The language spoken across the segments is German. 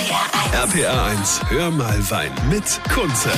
RPA 1, hör mal Wein mit Kunze.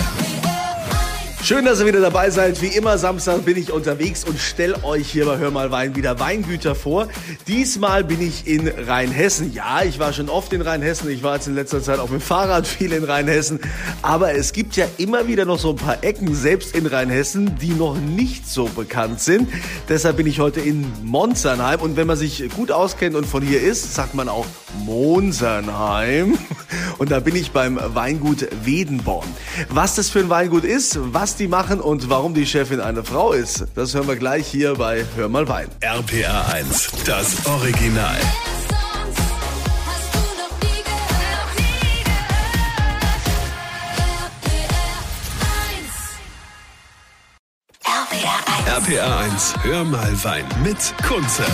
Schön, dass ihr wieder dabei seid. Wie immer, Samstag bin ich unterwegs und stell euch hier bei Hör mal Wein wieder Weingüter vor. Diesmal bin ich in Rheinhessen. Ja, ich war schon oft in Rheinhessen. Ich war jetzt in letzter Zeit auch mit dem Fahrrad viel in Rheinhessen. Aber es gibt ja immer wieder noch so ein paar Ecken, selbst in Rheinhessen, die noch nicht so bekannt sind. Deshalb bin ich heute in Monzernheim. Und wenn man sich gut auskennt und von hier ist, sagt man auch Monsernheim. Und da bin ich beim Weingut Wedenborn. Was das für ein Weingut ist, was die machen und warum die Chefin eine Frau ist, das hören wir gleich hier bei Hör mal Wein. RPA 1, das Original. RPA 1, hör mal Wein mit Kunze.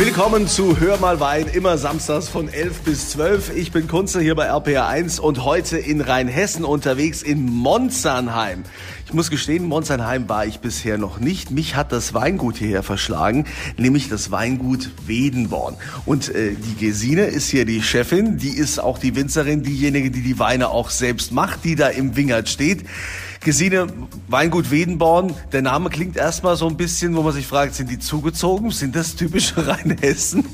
Willkommen zu Hör mal Wein, immer samstags von 11 bis 12. Ich bin Kunze hier bei RPA 1 und heute in Rheinhessen unterwegs in Monzernheim. Ich muss gestehen, Monzernheim war ich bisher noch nicht. Mich hat das Weingut hierher verschlagen, nämlich das Weingut Wedenborn. Und äh, die Gesine ist hier die Chefin, die ist auch die Winzerin, diejenige, die die Weine auch selbst macht, die da im Wingert steht. Gesine, Weingut Wedenborn, der Name klingt erstmal so ein bisschen, wo man sich fragt, sind die zugezogen? Sind das typische Rheinhessen?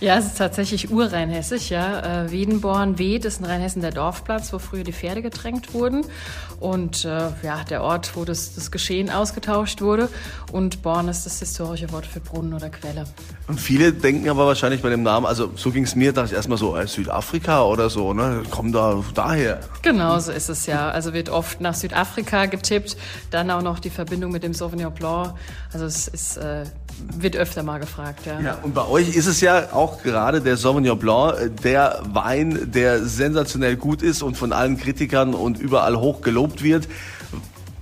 Ja, es ist tatsächlich urrheinhessisch, ja. Äh, Wedenborn, Wed ist in Rheinhessen der Dorfplatz, wo früher die Pferde getränkt wurden. Und äh, ja, der Ort, wo das, das Geschehen ausgetauscht wurde. Und Born ist das historische Wort für Brunnen oder Quelle. Und viele denken aber wahrscheinlich bei dem Namen, also so ging es mir, dachte ich erstmal so, äh, Südafrika oder so, ne? Kommen da daher. Genau, so ist es ja. Also wird oft nach Südafrika getippt, dann auch noch die Verbindung mit dem Sauvignon Blanc. Also es ist, äh, wird öfter mal gefragt, ja. Ja, und bei euch ist es ja auch gerade der Sauvignon Blanc, äh, der Wein, der sensationell gut ist und von allen Kritikern und überall hoch gelobt wird.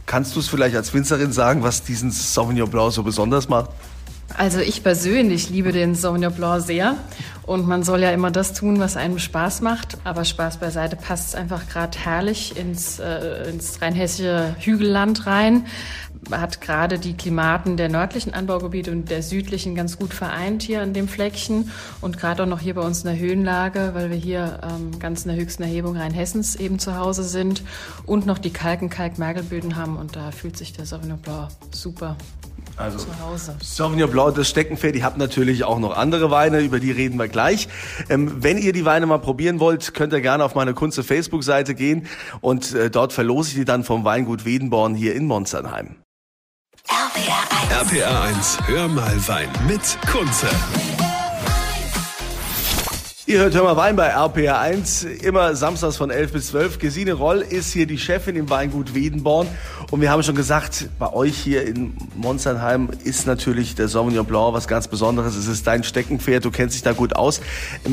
Kannst du es vielleicht als Winzerin sagen, was diesen Sauvignon Blanc so besonders macht? Also ich persönlich liebe den Sauvignon Blanc sehr und man soll ja immer das tun, was einem Spaß macht. Aber Spaß beiseite passt es einfach gerade herrlich ins, äh, ins rheinhessische Hügelland rein. Hat gerade die Klimaten der nördlichen Anbaugebiete und der südlichen ganz gut vereint hier an dem Fleckchen. Und gerade auch noch hier bei uns in der Höhenlage, weil wir hier ähm, ganz in der höchsten Erhebung Rheinhessens eben zu Hause sind und noch die Kalken-Kalk-Mergelböden haben. Und da fühlt sich der Sauvignon Blanc super also zu Hause. Sauvignon Blanc, das Steckenpferd. Ihr habt natürlich auch noch andere Weine, über die reden wir gleich. Ähm, wenn ihr die Weine mal probieren wollt, könnt ihr gerne auf meine Kunze Facebook-Seite gehen und äh, dort verlose ich die dann vom Weingut Wedenborn hier in Monsternheim. RPA 1. RPA 1, hör mal Wein mit Kunze. Ihr hört Hör mal Wein bei RPA 1, immer samstags von 11 bis 12. Gesine Roll ist hier die Chefin im Weingut Wedenborn. Und wir haben schon gesagt, bei euch hier in Monsternheim ist natürlich der Sauvignon Blanc was ganz Besonderes. Es ist dein Steckenpferd, du kennst dich da gut aus.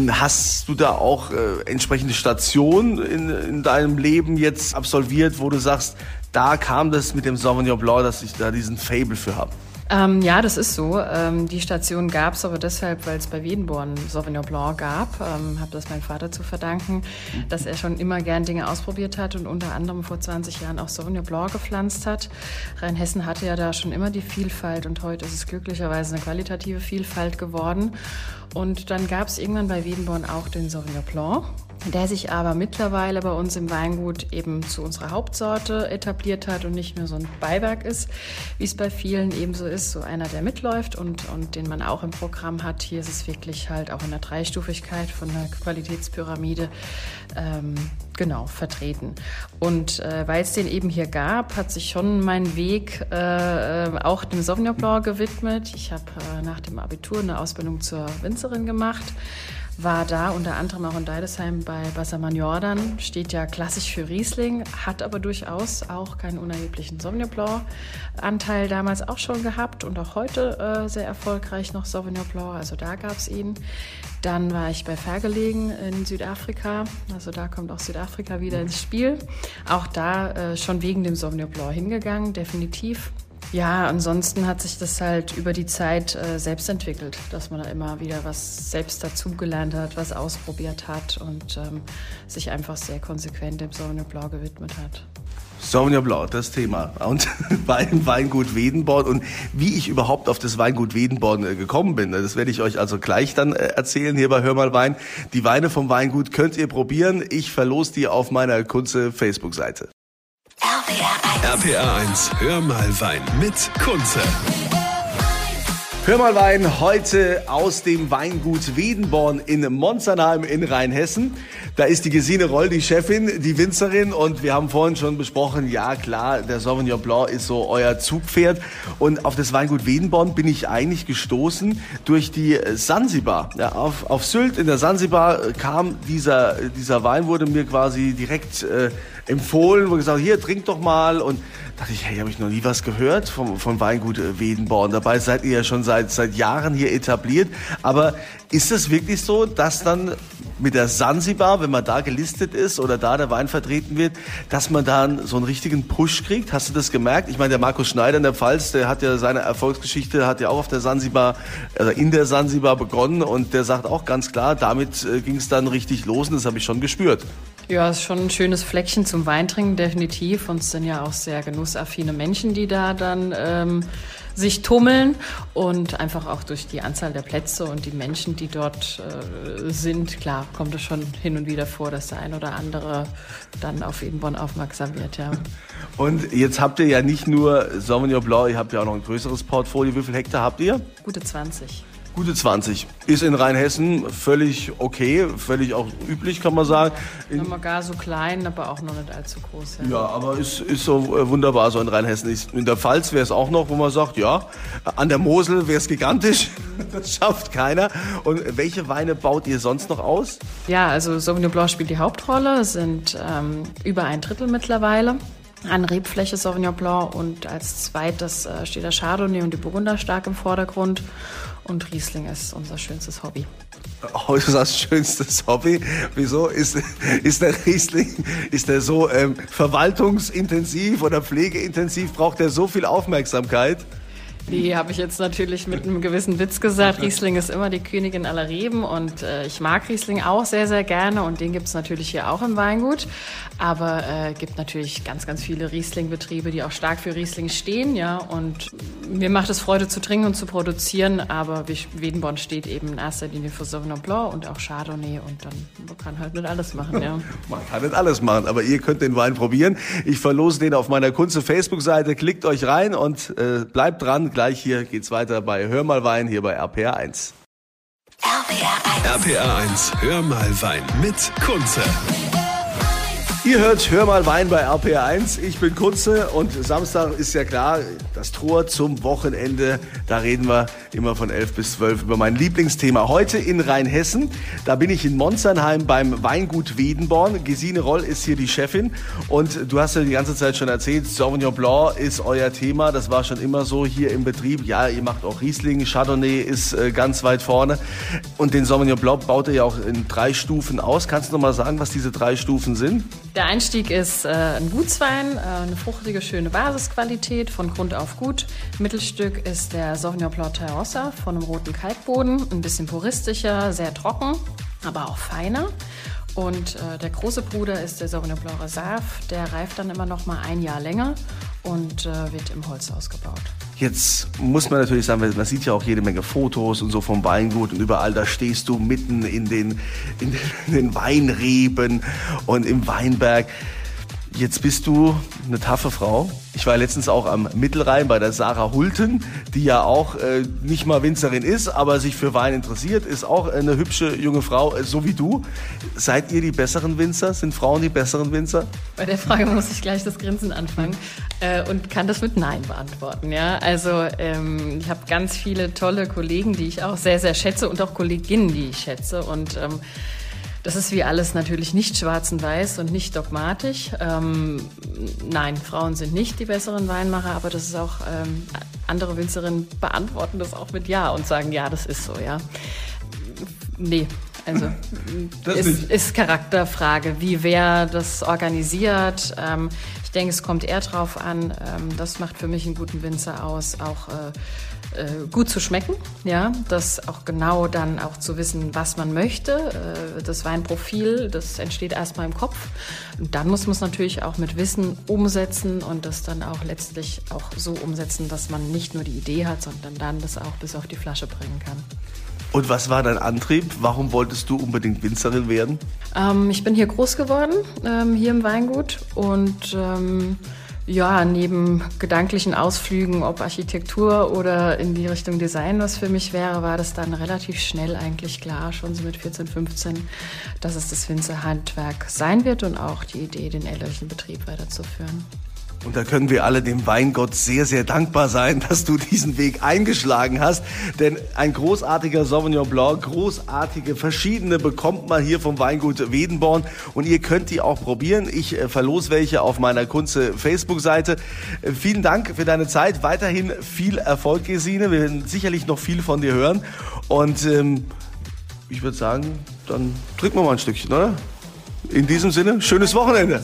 Hast du da auch äh, entsprechende Stationen in, in deinem Leben jetzt absolviert, wo du sagst, da kam das mit dem Sauvignon Blanc, dass ich da diesen Fable für habe? Ähm, ja, das ist so. Ähm, die Station gab es aber deshalb, weil es bei Wedenborn Sauvignon Blanc gab. Ähm, habe das meinem Vater zu verdanken, dass er schon immer gern Dinge ausprobiert hat und unter anderem vor 20 Jahren auch Sauvignon Blanc gepflanzt hat. Rheinhessen hatte ja da schon immer die Vielfalt und heute ist es glücklicherweise eine qualitative Vielfalt geworden. Und dann gab es irgendwann bei Wedenborn auch den Sauvignon Blanc der sich aber mittlerweile bei uns im Weingut eben zu unserer Hauptsorte etabliert hat und nicht nur so ein Beiwerk ist, wie es bei vielen eben so ist, so einer, der mitläuft und, und den man auch im Programm hat. Hier ist es wirklich halt auch in der Dreistufigkeit von der Qualitätspyramide ähm, genau vertreten. Und äh, weil es den eben hier gab, hat sich schon mein Weg äh auch dem Sauvignon Blanc gewidmet. Ich habe äh, nach dem Abitur eine Ausbildung zur Winzerin gemacht war da unter anderem auch in Deidesheim bei Bassermann Jordan, steht ja klassisch für Riesling, hat aber durchaus auch keinen unerheblichen Sauvignon Blanc Anteil damals auch schon gehabt und auch heute äh, sehr erfolgreich noch Sauvignon Blanc, also da gab es ihn. Dann war ich bei Vergelegen in Südafrika, also da kommt auch Südafrika wieder ins Spiel. Auch da äh, schon wegen dem Sauvignon Blanc hingegangen, definitiv. Ja, ansonsten hat sich das halt über die Zeit äh, selbst entwickelt, dass man da immer wieder was selbst dazugelernt hat, was ausprobiert hat und ähm, sich einfach sehr konsequent dem Sauvignon Blanc gewidmet hat. Sauvignon Blanc, das Thema. Und beim Weingut Wedenborn und wie ich überhaupt auf das Weingut Wedenborn äh, gekommen bin, das werde ich euch also gleich dann äh, erzählen hier bei Hör mal Wein. Die Weine vom Weingut könnt ihr probieren. Ich verlose die auf meiner Kunze Facebook-Seite. RPR 1. RPR 1, Hör mal Wein mit Kunze. Hör mal Wein heute aus dem Weingut Wedenborn in Monzernheim in Rheinhessen. Da ist die Gesine Roll, die Chefin, die Winzerin und wir haben vorhin schon besprochen, ja klar, der Sauvignon Blanc ist so euer Zugpferd und auf das Weingut Wedenborn bin ich eigentlich gestoßen durch die Sansibar. Ja, auf, auf Sylt in der Sansibar kam dieser, dieser Wein, wurde mir quasi direkt äh, empfohlen, wo gesagt, hier, trink doch mal und dachte ich, hey, habe ich noch nie was gehört vom, vom Weingut äh, Wedenborn. Dabei seid ihr ja schon seit, seit Jahren hier etabliert. Aber ist es wirklich so, dass dann mit der Sansibar, wenn man da gelistet ist oder da der Wein vertreten wird, dass man dann so einen richtigen Push kriegt? Hast du das gemerkt? Ich meine, der Markus Schneider in der Pfalz, der hat ja seine Erfolgsgeschichte, hat ja auch auf der Sansibar, also in der Sansibar begonnen und der sagt auch ganz klar, damit äh, ging es dann richtig los und das habe ich schon gespürt. Ja, ist schon ein schönes Fleckchen zum Weintrinken, definitiv. Und es sind ja auch sehr genussaffine Menschen, die da dann ähm, sich tummeln. Und einfach auch durch die Anzahl der Plätze und die Menschen, die dort äh, sind, klar, kommt es schon hin und wieder vor, dass der ein oder andere dann auf Edenborn aufmerksam wird, ja. Und jetzt habt ihr ja nicht nur Sauvignon Blanc, ihr habt ja auch noch ein größeres Portfolio. Wie viele Hektar habt ihr? Gute 20. Gute 20. Ist in Rheinhessen völlig okay, völlig auch üblich, kann man sagen. In, Nochmal gar so klein, aber auch noch nicht allzu groß. Ja, ja aber ist, ist so äh, wunderbar so in Rheinhessen. In der Pfalz wäre es auch noch, wo man sagt, ja, an der Mosel wäre es gigantisch. Das schafft keiner. Und welche Weine baut ihr sonst noch aus? Ja, also Sauvignon Blanc spielt die Hauptrolle. Sind ähm, über ein Drittel mittlerweile an Rebfläche Sauvignon Blanc und als zweites äh, steht der Chardonnay und die Burgunder stark im Vordergrund und Riesling ist unser schönstes Hobby. Oh, du sagst schönstes Hobby. Wieso ist, ist der Riesling, ist der so ähm, verwaltungsintensiv oder pflegeintensiv? Braucht er so viel Aufmerksamkeit? Die habe ich jetzt natürlich mit einem gewissen Witz gesagt. Riesling ist immer die Königin aller Reben und äh, ich mag Riesling auch sehr, sehr gerne und den gibt es natürlich hier auch im Weingut. Aber äh, gibt natürlich ganz, ganz viele Riesling-Betriebe, die auch stark für Riesling stehen, ja. Und mir macht es Freude zu trinken und zu produzieren, aber Wedenborn steht eben in erster Linie für Sauvignon Blanc und auch Chardonnay und dann man kann halt nicht alles machen, ja. man kann nicht alles machen, aber ihr könnt den Wein probieren. Ich verlose den auf meiner Kunze Facebook-Seite. Klickt euch rein und äh, bleibt dran gleich hier geht's weiter bei Hör mal Wein hier bei RPR 1. RPR 1. RPR 1, Hör mal Wein mit Kunze. Ihr hört Hör mal Wein bei RPR1. Ich bin Kunze und Samstag ist ja klar, das Tor zum Wochenende. Da reden wir immer von 11 bis 12 über mein Lieblingsthema. Heute in Rheinhessen. Da bin ich in Monsternheim beim Weingut Wedenborn. Gesine Roll ist hier die Chefin. Und du hast ja die ganze Zeit schon erzählt, Sauvignon Blanc ist euer Thema. Das war schon immer so hier im Betrieb. Ja, ihr macht auch Riesling. Chardonnay ist äh, ganz weit vorne. Und den Sauvignon Blanc baut ihr ja auch in drei Stufen aus. Kannst du noch mal sagen, was diese drei Stufen sind? Der Einstieg ist äh, ein Gutswein, äh, eine fruchtige, schöne Basisqualität, von Grund auf gut. Mittelstück ist der Sauvignon Blanc Terrossa von einem roten Kalkboden, ein bisschen puristischer, sehr trocken, aber auch feiner. Und äh, der große Bruder ist der Sauvignon Blanc Reserve, der reift dann immer noch mal ein Jahr länger und äh, wird im Holz ausgebaut. Jetzt muss man natürlich sagen, man sieht ja auch jede Menge Fotos und so vom Weingut und überall, da stehst du mitten in den, in den Weinreben und im Weinberg. Jetzt bist du eine taffe Frau. Ich war letztens auch am Mittelrhein bei der Sarah Hulten, die ja auch äh, nicht mal Winzerin ist, aber sich für Wein interessiert, ist auch eine hübsche junge Frau, äh, so wie du. Seid ihr die besseren Winzer? Sind Frauen die besseren Winzer? Bei der Frage muss ich gleich das Grinsen anfangen äh, und kann das mit Nein beantworten. Ja, also ähm, ich habe ganz viele tolle Kollegen, die ich auch sehr sehr schätze und auch Kolleginnen, die ich schätze und ähm, das ist wie alles natürlich nicht schwarz und weiß und nicht dogmatisch. Ähm, nein, Frauen sind nicht die besseren Weinmacher, aber das ist auch, ähm, andere Winzerinnen beantworten das auch mit Ja und sagen, ja, das ist so, ja. Nee, also das ist, ist, Charakterfrage, wie wer das organisiert. Ähm, ich denke, es kommt eher drauf an, ähm, das macht für mich einen guten Winzer aus, auch äh, gut zu schmecken, ja, das auch genau dann auch zu wissen, was man möchte. Äh, das Weinprofil, das entsteht erstmal im Kopf. Und dann muss man es natürlich auch mit Wissen umsetzen und das dann auch letztlich auch so umsetzen, dass man nicht nur die Idee hat, sondern dann das auch bis auf die Flasche bringen kann. Und was war dein Antrieb? Warum wolltest du unbedingt Winzerin werden? Ähm, ich bin hier groß geworden, ähm, hier im Weingut und ähm, ja, neben gedanklichen Ausflügen, ob Architektur oder in die Richtung Design, was für mich wäre, war das dann relativ schnell eigentlich klar, schon so mit 14, 15, dass es das Winzerhandwerk sein wird und auch die Idee, den elterlichen Betrieb weiterzuführen. Und da können wir alle dem Weingott sehr, sehr dankbar sein, dass du diesen Weg eingeschlagen hast. Denn ein großartiger Sauvignon Blanc, großartige verschiedene bekommt man hier vom Weingut Wedenborn. Und ihr könnt die auch probieren. Ich äh, verlose welche auf meiner Kunze Facebook-Seite. Äh, vielen Dank für deine Zeit. Weiterhin viel Erfolg, Gesine. Wir werden sicherlich noch viel von dir hören. Und ähm, ich würde sagen, dann trinken wir mal ein Stückchen, oder? In diesem Sinne, schönes Wochenende.